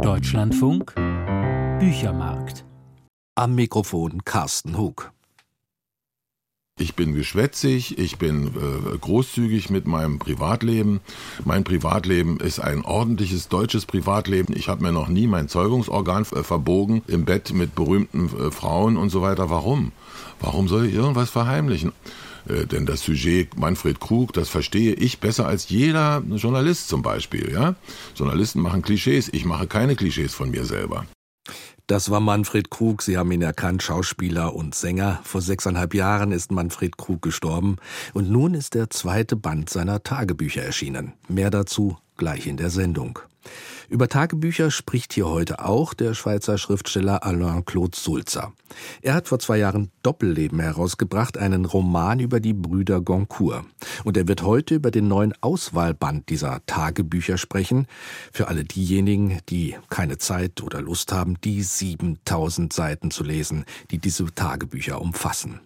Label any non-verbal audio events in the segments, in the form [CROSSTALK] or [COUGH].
Deutschlandfunk Büchermarkt. Am Mikrofon Carsten Hug. Ich bin geschwätzig, ich bin äh, großzügig mit meinem Privatleben. Mein Privatleben ist ein ordentliches deutsches Privatleben. Ich habe mir noch nie mein Zeugungsorgan äh, verbogen im Bett mit berühmten äh, Frauen und so weiter. Warum? Warum soll ich irgendwas verheimlichen? Äh, denn das Sujet Manfred Krug, das verstehe ich besser als jeder Journalist zum Beispiel. Ja? Journalisten machen Klischees, ich mache keine Klischees von mir selber. Das war Manfred Krug. Sie haben ihn erkannt, Schauspieler und Sänger. Vor sechseinhalb Jahren ist Manfred Krug gestorben. Und nun ist der zweite Band seiner Tagebücher erschienen. Mehr dazu gleich in der Sendung. Über Tagebücher spricht hier heute auch der Schweizer Schriftsteller Alain Claude Sulzer. Er hat vor zwei Jahren Doppelleben herausgebracht, einen Roman über die Brüder Goncourt. Und er wird heute über den neuen Auswahlband dieser Tagebücher sprechen. Für alle diejenigen, die keine Zeit oder Lust haben, die 7000 Seiten zu lesen, die diese Tagebücher umfassen.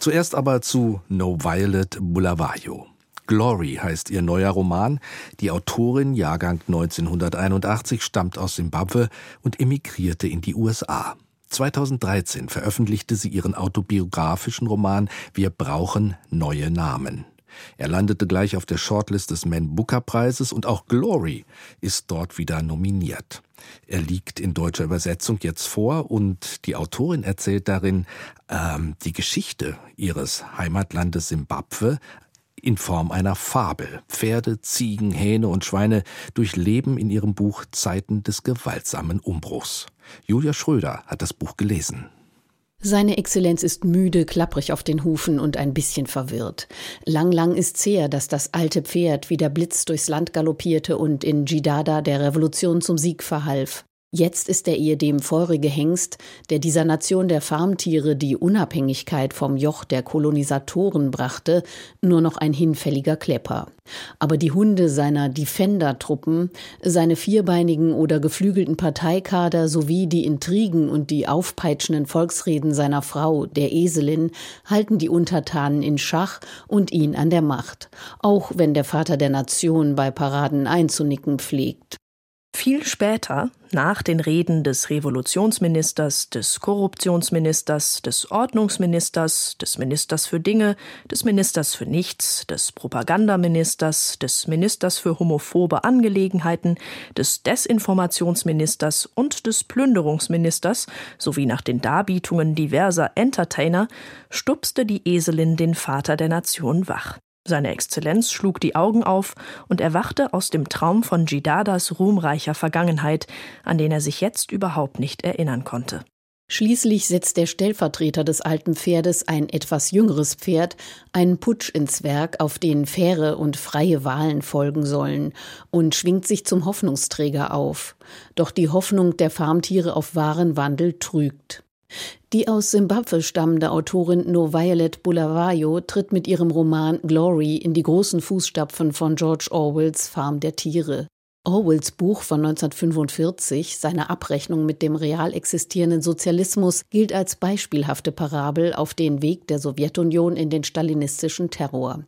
Zuerst aber zu No Violet Bulawayo. Glory heißt ihr neuer Roman. Die Autorin, Jahrgang 1981, stammt aus Simbabwe und emigrierte in die USA. 2013 veröffentlichte sie ihren autobiografischen Roman Wir brauchen neue Namen. Er landete gleich auf der Shortlist des Man Booker Preises und auch Glory ist dort wieder nominiert. Er liegt in deutscher Übersetzung jetzt vor und die Autorin erzählt darin ähm, die Geschichte ihres Heimatlandes Simbabwe in Form einer Fabel. Pferde, Ziegen, Hähne und Schweine durchleben in ihrem Buch Zeiten des gewaltsamen Umbruchs. Julia Schröder hat das Buch gelesen. Seine Exzellenz ist müde, klapprig auf den Hufen und ein bisschen verwirrt. Lang, lang ist's her, dass das alte Pferd wie der Blitz durchs Land galoppierte und in Jidada der Revolution zum Sieg verhalf. Jetzt ist der ehedem feurige Hengst, der dieser Nation der Farmtiere die Unabhängigkeit vom Joch der Kolonisatoren brachte, nur noch ein hinfälliger Klepper. Aber die Hunde seiner Defender-Truppen, seine vierbeinigen oder geflügelten Parteikader sowie die Intrigen und die aufpeitschenden Volksreden seiner Frau, der Eselin, halten die Untertanen in Schach und ihn an der Macht, auch wenn der Vater der Nation bei Paraden einzunicken pflegt. Viel später, nach den Reden des Revolutionsministers, des Korruptionsministers, des Ordnungsministers, des Ministers für Dinge, des Ministers für Nichts, des Propagandaministers, des Ministers für homophobe Angelegenheiten, des Desinformationsministers und des Plünderungsministers sowie nach den Darbietungen diverser Entertainer stupste die Eselin den Vater der Nation wach. Seine Exzellenz schlug die Augen auf und erwachte aus dem Traum von Jidadas ruhmreicher Vergangenheit, an den er sich jetzt überhaupt nicht erinnern konnte. Schließlich setzt der Stellvertreter des alten Pferdes, ein etwas jüngeres Pferd, einen Putsch ins Werk, auf den faire und freie Wahlen folgen sollen, und schwingt sich zum Hoffnungsträger auf. Doch die Hoffnung der Farmtiere auf wahren Wandel trügt. Die aus Simbabwe stammende Autorin No Violet Bulawayo tritt mit ihrem Roman Glory in die großen Fußstapfen von George Orwells Farm der Tiere. Orwells Buch von 1945, seine Abrechnung mit dem real existierenden Sozialismus, gilt als beispielhafte Parabel auf den Weg der Sowjetunion in den stalinistischen Terror.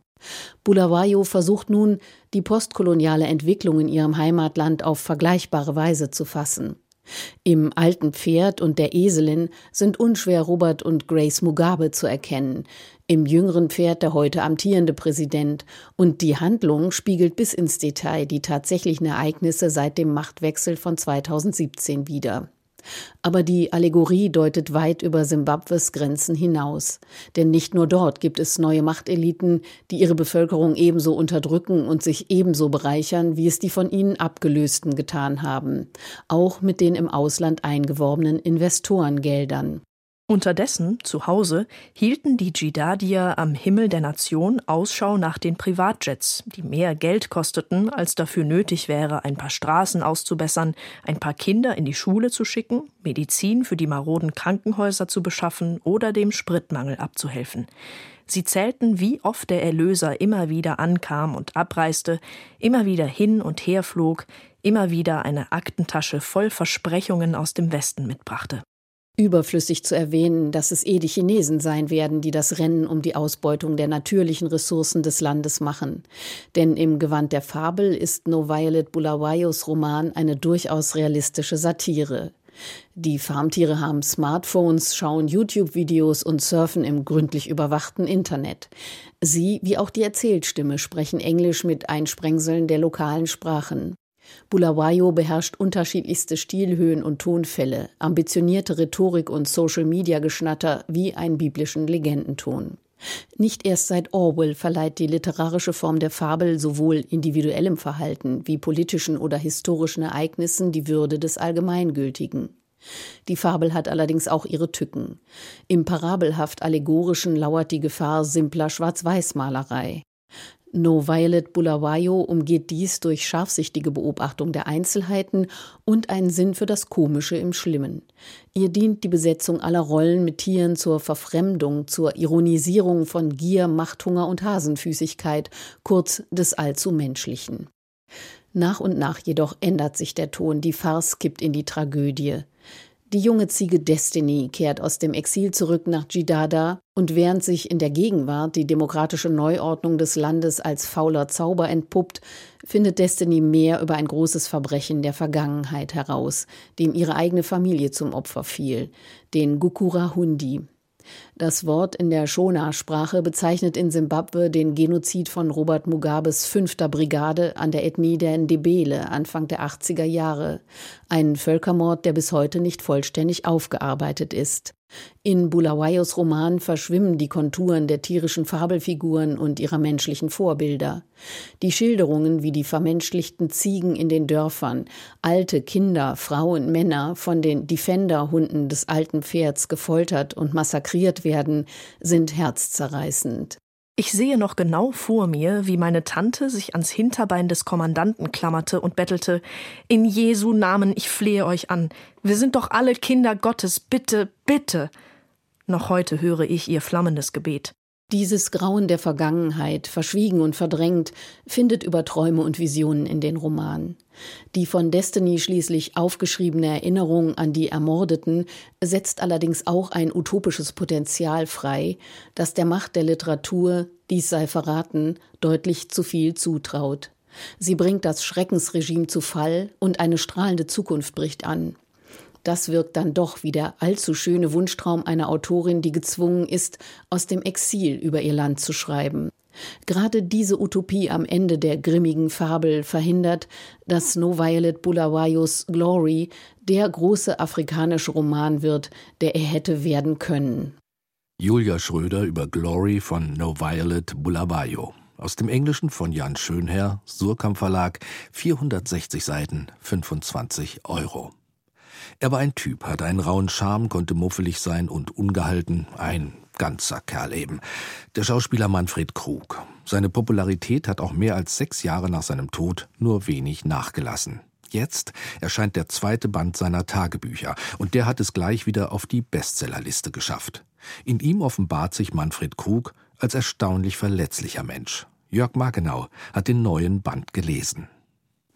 Bulawayo versucht nun, die postkoloniale Entwicklung in ihrem Heimatland auf vergleichbare Weise zu fassen. Im alten Pferd und der Eselin sind unschwer Robert und Grace Mugabe zu erkennen, im jüngeren Pferd der heute amtierende Präsident, und die Handlung spiegelt bis ins Detail die tatsächlichen Ereignisse seit dem Machtwechsel von 2017 wider. Aber die Allegorie deutet weit über Simbabwes Grenzen hinaus. Denn nicht nur dort gibt es neue Machteliten, die ihre Bevölkerung ebenso unterdrücken und sich ebenso bereichern, wie es die von ihnen Abgelösten getan haben. Auch mit den im Ausland eingeworbenen Investorengeldern. Unterdessen, zu Hause, hielten die Dschidadier am Himmel der Nation Ausschau nach den Privatjets, die mehr Geld kosteten, als dafür nötig wäre, ein paar Straßen auszubessern, ein paar Kinder in die Schule zu schicken, Medizin für die maroden Krankenhäuser zu beschaffen oder dem Spritmangel abzuhelfen. Sie zählten, wie oft der Erlöser immer wieder ankam und abreiste, immer wieder hin und her flog, immer wieder eine Aktentasche voll Versprechungen aus dem Westen mitbrachte. Überflüssig zu erwähnen, dass es eh die Chinesen sein werden, die das Rennen um die Ausbeutung der natürlichen Ressourcen des Landes machen. Denn im Gewand der Fabel ist No Violet Bulawayos Roman eine durchaus realistische Satire. Die Farmtiere haben Smartphones, schauen YouTube-Videos und surfen im gründlich überwachten Internet. Sie, wie auch die Erzählstimme, sprechen Englisch mit Einsprengseln der lokalen Sprachen. Bulawayo beherrscht unterschiedlichste Stilhöhen und Tonfälle, ambitionierte Rhetorik und Social-Media-Geschnatter wie einen biblischen Legendenton. Nicht erst seit Orwell verleiht die literarische Form der Fabel sowohl individuellem Verhalten wie politischen oder historischen Ereignissen die Würde des Allgemeingültigen. Die Fabel hat allerdings auch ihre Tücken. Im parabelhaft allegorischen lauert die Gefahr simpler Schwarz-Weiß-Malerei. No Violet Bulawayo umgeht dies durch scharfsichtige Beobachtung der Einzelheiten und einen Sinn für das Komische im Schlimmen. Ihr dient die Besetzung aller Rollen mit Tieren zur Verfremdung, zur Ironisierung von Gier, Machthunger und Hasenfüßigkeit, kurz des allzu Menschlichen. Nach und nach jedoch ändert sich der Ton, die Farce kippt in die Tragödie. Die junge Ziege Destiny kehrt aus dem Exil zurück nach Jidada und während sich in der Gegenwart die demokratische Neuordnung des Landes als fauler Zauber entpuppt, findet Destiny mehr über ein großes Verbrechen der Vergangenheit heraus, dem ihre eigene Familie zum Opfer fiel, den Gukura Hundi. Das Wort in der Shona-Sprache bezeichnet in Simbabwe den Genozid von Robert Mugabes fünfter Brigade an der Ethnie der Ndebele Anfang der 80er Jahre. Ein Völkermord, der bis heute nicht vollständig aufgearbeitet ist. In Bulawayos Roman verschwimmen die Konturen der tierischen Fabelfiguren und ihrer menschlichen Vorbilder. Die Schilderungen, wie die vermenschlichten Ziegen in den Dörfern, alte Kinder, Frauen, Männer von den Defender-Hunden des alten Pferds gefoltert und massakriert werden, sind herzzerreißend. Ich sehe noch genau vor mir, wie meine Tante sich ans Hinterbein des Kommandanten klammerte und bettelte In Jesu Namen, ich flehe euch an. Wir sind doch alle Kinder Gottes, bitte, bitte. Noch heute höre ich ihr flammendes Gebet. Dieses Grauen der Vergangenheit, verschwiegen und verdrängt, findet über Träume und Visionen in den Romanen. Die von Destiny schließlich aufgeschriebene Erinnerung an die Ermordeten setzt allerdings auch ein utopisches Potenzial frei, das der Macht der Literatur, dies sei verraten, deutlich zu viel zutraut. Sie bringt das Schreckensregime zu Fall und eine strahlende Zukunft bricht an. Das wirkt dann doch wie der allzu schöne Wunschtraum einer Autorin, die gezwungen ist, aus dem Exil über ihr Land zu schreiben. Gerade diese Utopie am Ende der grimmigen Fabel verhindert, dass No Violet Bulawayos Glory der große afrikanische Roman wird, der er hätte werden können. Julia Schröder über Glory von No Violet Bulawayo. Aus dem Englischen von Jan Schönherr, Surkamp Verlag, 460 Seiten, 25 Euro. Er war ein Typ, hatte einen rauen Charme, konnte muffelig sein und ungehalten, ein ganzer Kerl eben. Der Schauspieler Manfred Krug. Seine Popularität hat auch mehr als sechs Jahre nach seinem Tod nur wenig nachgelassen. Jetzt erscheint der zweite Band seiner Tagebücher, und der hat es gleich wieder auf die Bestsellerliste geschafft. In ihm offenbart sich Manfred Krug als erstaunlich verletzlicher Mensch. Jörg Markenau hat den neuen Band gelesen.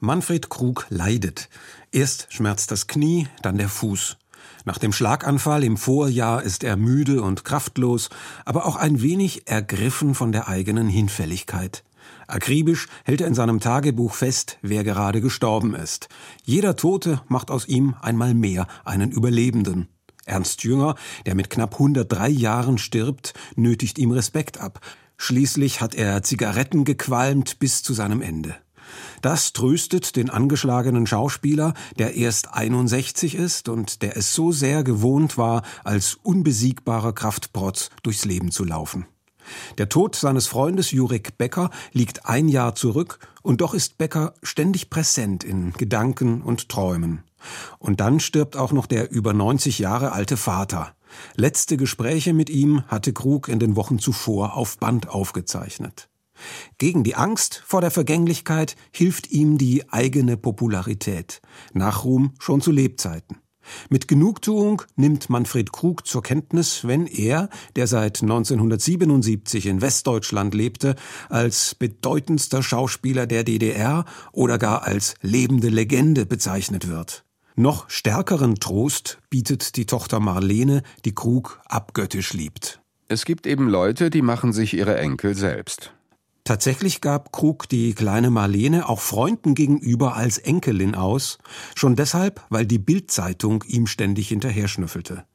Manfred Krug leidet. Erst schmerzt das Knie, dann der Fuß. Nach dem Schlaganfall im Vorjahr ist er müde und kraftlos, aber auch ein wenig ergriffen von der eigenen Hinfälligkeit. Akribisch hält er in seinem Tagebuch fest, wer gerade gestorben ist. Jeder Tote macht aus ihm einmal mehr einen Überlebenden. Ernst Jünger, der mit knapp 103 Jahren stirbt, nötigt ihm Respekt ab. Schließlich hat er Zigaretten gequalmt bis zu seinem Ende. Das tröstet den angeschlagenen Schauspieler, der erst 61 ist und der es so sehr gewohnt war, als unbesiegbarer Kraftprotz durchs Leben zu laufen. Der Tod seines Freundes Jurek Becker liegt ein Jahr zurück, und doch ist Becker ständig präsent in Gedanken und Träumen. Und dann stirbt auch noch der über 90 Jahre alte Vater. Letzte Gespräche mit ihm hatte Krug in den Wochen zuvor auf Band aufgezeichnet. Gegen die Angst vor der Vergänglichkeit hilft ihm die eigene Popularität. Nachruhm schon zu Lebzeiten. Mit Genugtuung nimmt Manfred Krug zur Kenntnis, wenn er, der seit 1977 in Westdeutschland lebte, als bedeutendster Schauspieler der DDR oder gar als lebende Legende bezeichnet wird. Noch stärkeren Trost bietet die Tochter Marlene, die Krug abgöttisch liebt. Es gibt eben Leute, die machen sich ihre Enkel selbst. Tatsächlich gab Krug die kleine Marlene auch Freunden gegenüber als Enkelin aus, schon deshalb, weil die Bildzeitung ihm ständig hinterher schnüffelte.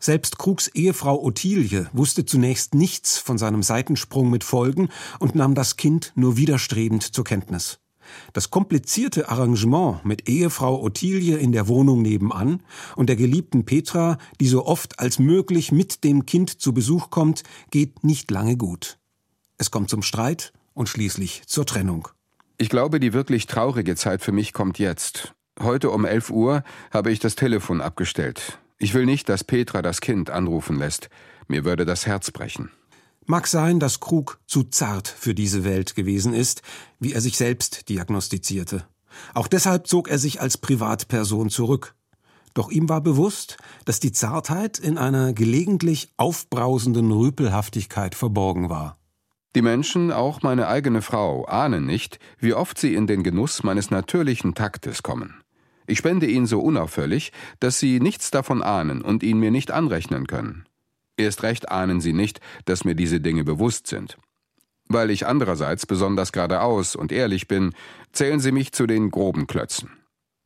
Selbst Krugs Ehefrau Ottilie wusste zunächst nichts von seinem Seitensprung mit Folgen und nahm das Kind nur widerstrebend zur Kenntnis. Das komplizierte Arrangement mit Ehefrau Ottilie in der Wohnung nebenan und der geliebten Petra, die so oft als möglich mit dem Kind zu Besuch kommt, geht nicht lange gut. Es kommt zum Streit und schließlich zur Trennung. Ich glaube, die wirklich traurige Zeit für mich kommt jetzt. Heute um 11 Uhr habe ich das Telefon abgestellt. Ich will nicht, dass Petra das Kind anrufen lässt. Mir würde das Herz brechen. Mag sein, dass Krug zu zart für diese Welt gewesen ist, wie er sich selbst diagnostizierte. Auch deshalb zog er sich als Privatperson zurück. Doch ihm war bewusst, dass die Zartheit in einer gelegentlich aufbrausenden Rüpelhaftigkeit verborgen war. Die Menschen, auch meine eigene Frau, ahnen nicht, wie oft sie in den Genuss meines natürlichen Taktes kommen. Ich spende ihn so unauffällig, dass sie nichts davon ahnen und ihn mir nicht anrechnen können. Erst recht ahnen sie nicht, dass mir diese Dinge bewusst sind. Weil ich andererseits besonders geradeaus und ehrlich bin, zählen sie mich zu den groben Klötzen.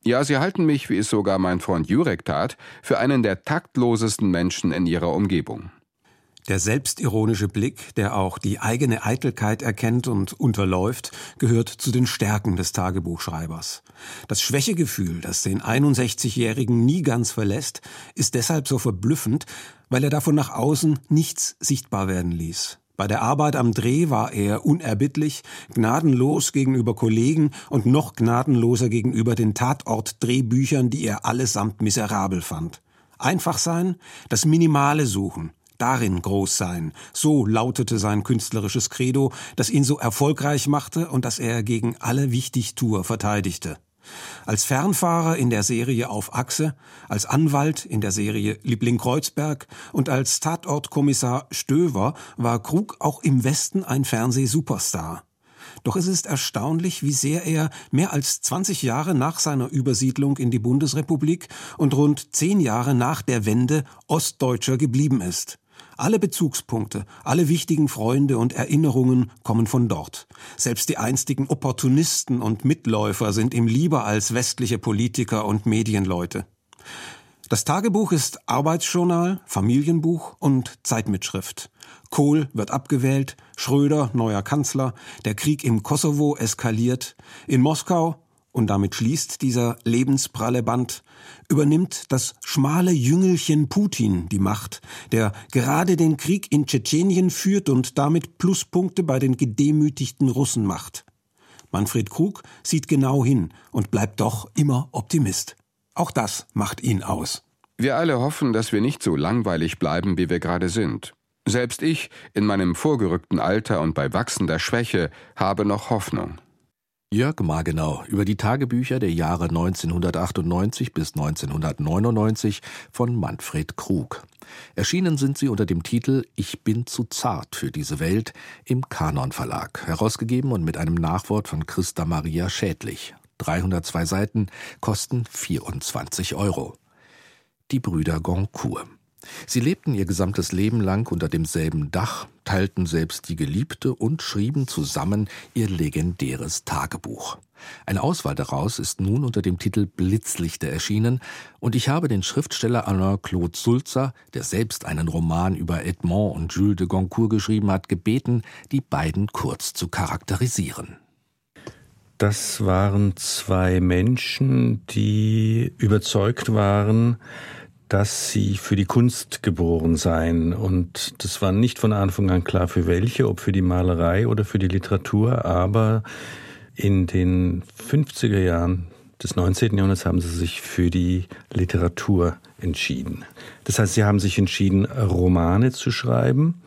Ja, sie halten mich, wie es sogar mein Freund Jurek tat, für einen der taktlosesten Menschen in ihrer Umgebung. Der selbstironische Blick, der auch die eigene Eitelkeit erkennt und unterläuft, gehört zu den Stärken des Tagebuchschreibers. Das Schwächegefühl, das den 61-Jährigen nie ganz verlässt, ist deshalb so verblüffend, weil er davon nach außen nichts sichtbar werden ließ. Bei der Arbeit am Dreh war er unerbittlich, gnadenlos gegenüber Kollegen und noch gnadenloser gegenüber den Tatort-Drehbüchern, die er allesamt miserabel fand. Einfach sein, das Minimale suchen, darin groß sein. So lautete sein künstlerisches Credo, das ihn so erfolgreich machte und das er gegen alle Wichtigtuer verteidigte. Als Fernfahrer in der Serie Auf Achse, als Anwalt in der Serie Liebling Kreuzberg und als Tatortkommissar Stöver war Krug auch im Westen ein Fernsehsuperstar. Doch es ist erstaunlich, wie sehr er mehr als 20 Jahre nach seiner Übersiedlung in die Bundesrepublik und rund zehn Jahre nach der Wende Ostdeutscher geblieben ist. Alle Bezugspunkte, alle wichtigen Freunde und Erinnerungen kommen von dort. Selbst die einstigen Opportunisten und Mitläufer sind ihm lieber als westliche Politiker und Medienleute. Das Tagebuch ist Arbeitsjournal, Familienbuch und Zeitmitschrift. Kohl wird abgewählt, Schröder neuer Kanzler, der Krieg im Kosovo eskaliert, in Moskau und damit schließt dieser lebenspralle Band, übernimmt das schmale Jüngelchen Putin die Macht, der gerade den Krieg in Tschetschenien führt und damit Pluspunkte bei den gedemütigten Russen macht. Manfred Krug sieht genau hin und bleibt doch immer Optimist. Auch das macht ihn aus. Wir alle hoffen, dass wir nicht so langweilig bleiben, wie wir gerade sind. Selbst ich, in meinem vorgerückten Alter und bei wachsender Schwäche, habe noch Hoffnung. Jörg Margenau über die Tagebücher der Jahre 1998 bis 1999 von Manfred Krug. Erschienen sind sie unter dem Titel Ich bin zu zart für diese Welt im Kanon Verlag, herausgegeben und mit einem Nachwort von Christa Maria Schädlich. 302 Seiten kosten 24 Euro. Die Brüder Goncourt. Sie lebten ihr gesamtes Leben lang unter demselben Dach, teilten selbst die Geliebte und schrieben zusammen ihr legendäres Tagebuch. Eine Auswahl daraus ist nun unter dem Titel Blitzlichter erschienen, und ich habe den Schriftsteller Alain Claude Sulzer, der selbst einen Roman über Edmond und Jules de Goncourt geschrieben hat, gebeten, die beiden kurz zu charakterisieren. Das waren zwei Menschen, die überzeugt waren, dass sie für die Kunst geboren seien. Und das war nicht von Anfang an klar für welche, ob für die Malerei oder für die Literatur, aber in den 50er Jahren des 19. Jahrhunderts haben sie sich für die Literatur entschieden. Das heißt, sie haben sich entschieden, Romane zu schreiben.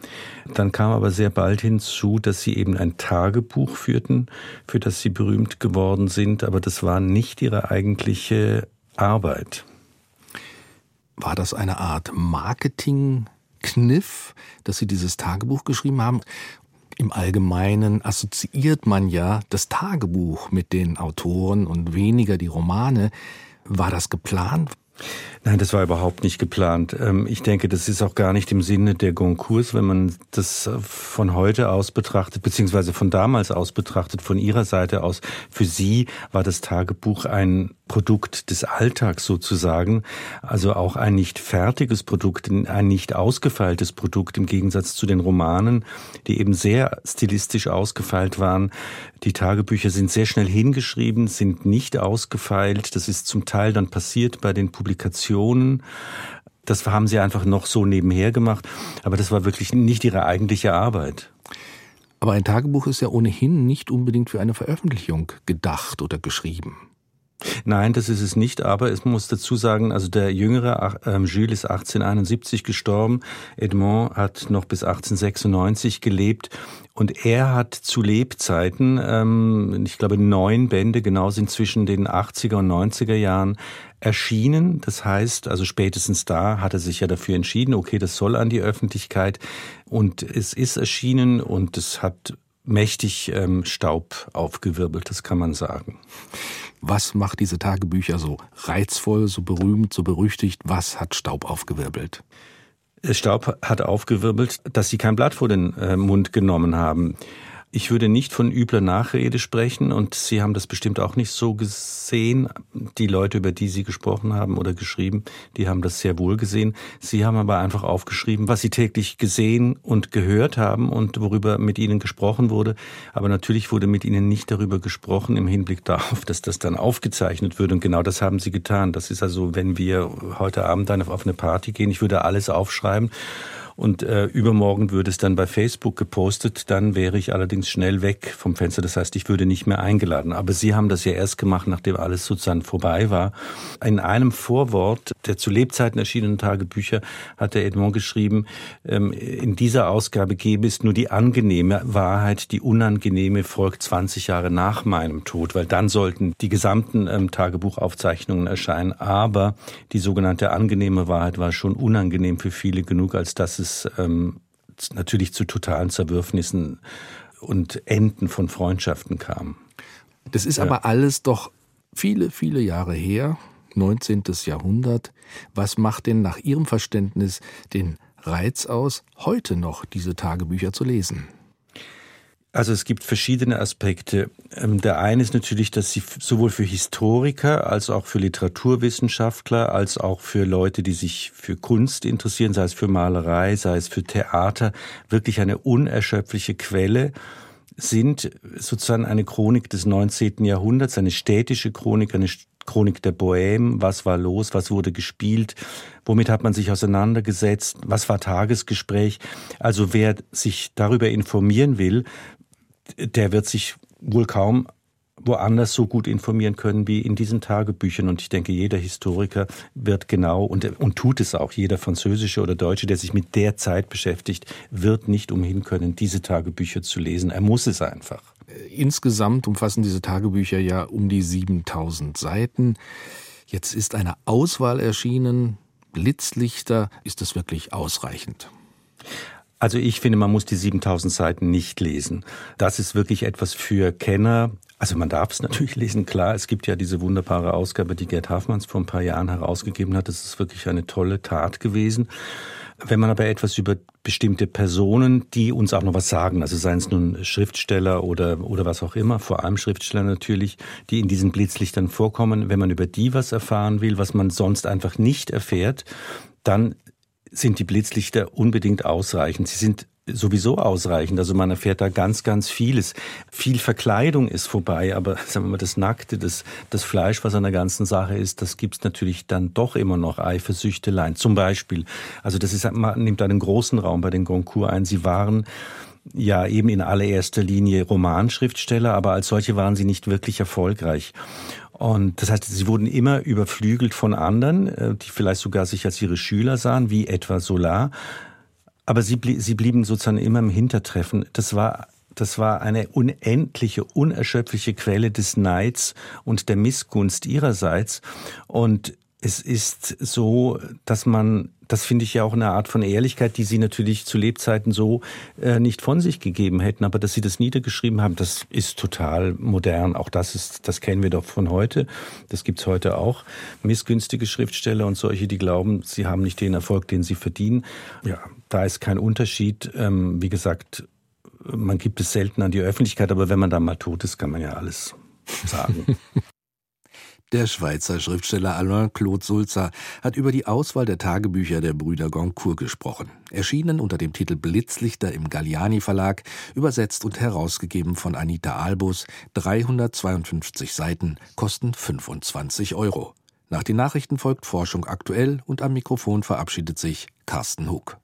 Dann kam aber sehr bald hinzu, dass sie eben ein Tagebuch führten, für das sie berühmt geworden sind, aber das war nicht ihre eigentliche Arbeit. War das eine Art Marketing-Kniff, dass Sie dieses Tagebuch geschrieben haben? Im Allgemeinen assoziiert man ja das Tagebuch mit den Autoren und weniger die Romane. War das geplant? Nein, das war überhaupt nicht geplant. Ähm, ich denke, das ist auch gar nicht im Sinne der Goncours, wenn man das von heute aus betrachtet, beziehungsweise von damals aus betrachtet, von ihrer Seite aus. Für sie war das Tagebuch ein Produkt des Alltags sozusagen, also auch ein nicht fertiges Produkt, ein nicht ausgefeiltes Produkt im Gegensatz zu den Romanen, die eben sehr stilistisch ausgefeilt waren. Die Tagebücher sind sehr schnell hingeschrieben, sind nicht ausgefeilt. Das ist zum Teil dann passiert bei den Publikationen. Das haben sie einfach noch so nebenher gemacht, aber das war wirklich nicht ihre eigentliche Arbeit. Aber ein Tagebuch ist ja ohnehin nicht unbedingt für eine Veröffentlichung gedacht oder geschrieben. Nein, das ist es nicht, aber es muss dazu sagen, also der jüngere äh, Jules ist 1871 gestorben, Edmond hat noch bis 1896 gelebt. Und er hat zu Lebzeiten, ähm, ich glaube neun Bände genau sind zwischen den 80er und 90er Jahren erschienen. Das heißt, also spätestens da hat er sich ja dafür entschieden, okay, das soll an die Öffentlichkeit und es ist erschienen und es hat mächtig ähm, Staub aufgewirbelt, das kann man sagen. Was macht diese Tagebücher so reizvoll, so berühmt, so berüchtigt? Was hat Staub aufgewirbelt? Staub hat aufgewirbelt, dass sie kein Blatt vor den äh, Mund genommen haben. Ich würde nicht von übler Nachrede sprechen und Sie haben das bestimmt auch nicht so gesehen. Die Leute, über die Sie gesprochen haben oder geschrieben, die haben das sehr wohl gesehen. Sie haben aber einfach aufgeschrieben, was Sie täglich gesehen und gehört haben und worüber mit Ihnen gesprochen wurde. Aber natürlich wurde mit Ihnen nicht darüber gesprochen im Hinblick darauf, dass das dann aufgezeichnet wird. Und genau das haben Sie getan. Das ist also, wenn wir heute Abend dann auf eine Party gehen, ich würde alles aufschreiben und äh, übermorgen würde es dann bei Facebook gepostet, dann wäre ich allerdings schnell weg vom Fenster. Das heißt, ich würde nicht mehr eingeladen. Aber Sie haben das ja erst gemacht, nachdem alles sozusagen vorbei war. In einem Vorwort der zu Lebzeiten erschienenen Tagebücher hat der Edmond geschrieben, ähm, in dieser Ausgabe gäbe es nur die angenehme Wahrheit, die unangenehme folgt 20 Jahre nach meinem Tod, weil dann sollten die gesamten ähm, Tagebuchaufzeichnungen erscheinen. Aber die sogenannte angenehme Wahrheit war schon unangenehm für viele genug, als dass es es ähm, natürlich zu totalen Zerwürfnissen und Enden von Freundschaften kam. Das ist ja. aber alles doch viele, viele Jahre her, 19. Jahrhundert. Was macht denn nach Ihrem Verständnis den Reiz aus, heute noch diese Tagebücher zu lesen? Also es gibt verschiedene Aspekte. Ähm, der eine ist natürlich, dass sie sowohl für Historiker als auch für Literaturwissenschaftler, als auch für Leute, die sich für Kunst interessieren, sei es für Malerei, sei es für Theater, wirklich eine unerschöpfliche Quelle sind sozusagen eine Chronik des 19. Jahrhunderts, eine städtische Chronik, eine Chronik der Bohème, was war los, was wurde gespielt, womit hat man sich auseinandergesetzt, was war Tagesgespräch. Also wer sich darüber informieren will, der wird sich wohl kaum woanders so gut informieren können wie in diesen Tagebüchern. Und ich denke, jeder Historiker wird genau und, und tut es auch, jeder französische oder deutsche, der sich mit der Zeit beschäftigt, wird nicht umhin können, diese Tagebücher zu lesen. Er muss es einfach. Insgesamt umfassen diese Tagebücher ja um die 7000 Seiten. Jetzt ist eine Auswahl erschienen. Blitzlichter, ist das wirklich ausreichend? Also ich finde, man muss die 7000 Seiten nicht lesen. Das ist wirklich etwas für Kenner. Also man darf es [LAUGHS] natürlich lesen, klar. Es gibt ja diese wunderbare Ausgabe, die Gerd Hafmanns vor ein paar Jahren herausgegeben hat. Das ist wirklich eine tolle Tat gewesen. Wenn man aber etwas über bestimmte Personen, die uns auch noch was sagen, also seien es nun Schriftsteller oder, oder was auch immer, vor allem Schriftsteller natürlich, die in diesen Blitzlichtern vorkommen, wenn man über die was erfahren will, was man sonst einfach nicht erfährt, dann sind die Blitzlichter unbedingt ausreichend. Sie sind sowieso ausreichend. Also man erfährt da ganz, ganz vieles. Viel Verkleidung ist vorbei, aber [LAUGHS] sagen wir mal, das Nackte, das, das Fleisch, was an der ganzen Sache ist, das gibt's natürlich dann doch immer noch Eifersüchteleien. Zum Beispiel. Also das ist, man nimmt einen großen Raum bei den Goncourt ein. Sie waren ja eben in allererster Linie Romanschriftsteller, aber als solche waren sie nicht wirklich erfolgreich. Und das heißt, sie wurden immer überflügelt von anderen, äh, die vielleicht sogar sich als ihre Schüler sahen, wie etwa Solar. Aber sie, blie sie blieben sozusagen immer im Hintertreffen. Das war das war eine unendliche, unerschöpfliche Quelle des Neids und der Missgunst ihrerseits. Und es ist so, dass man, das finde ich ja auch eine Art von Ehrlichkeit, die sie natürlich zu Lebzeiten so äh, nicht von sich gegeben hätten, aber dass sie das niedergeschrieben haben, das ist total modern. Auch das ist, das kennen wir doch von heute. Das gibt's heute auch. Missgünstige Schriftsteller und solche, die glauben, sie haben nicht den Erfolg, den sie verdienen. Ja, da ist kein Unterschied. Ähm, wie gesagt, man gibt es selten an die Öffentlichkeit, aber wenn man da mal tot ist, kann man ja alles sagen. [LAUGHS] Der Schweizer Schriftsteller Alain Claude Sulzer hat über die Auswahl der Tagebücher der Brüder Goncourt gesprochen. Erschienen unter dem Titel Blitzlichter im Galliani Verlag, übersetzt und herausgegeben von Anita Albus, 352 Seiten, kosten 25 Euro. Nach den Nachrichten folgt Forschung aktuell und am Mikrofon verabschiedet sich Carsten Hug.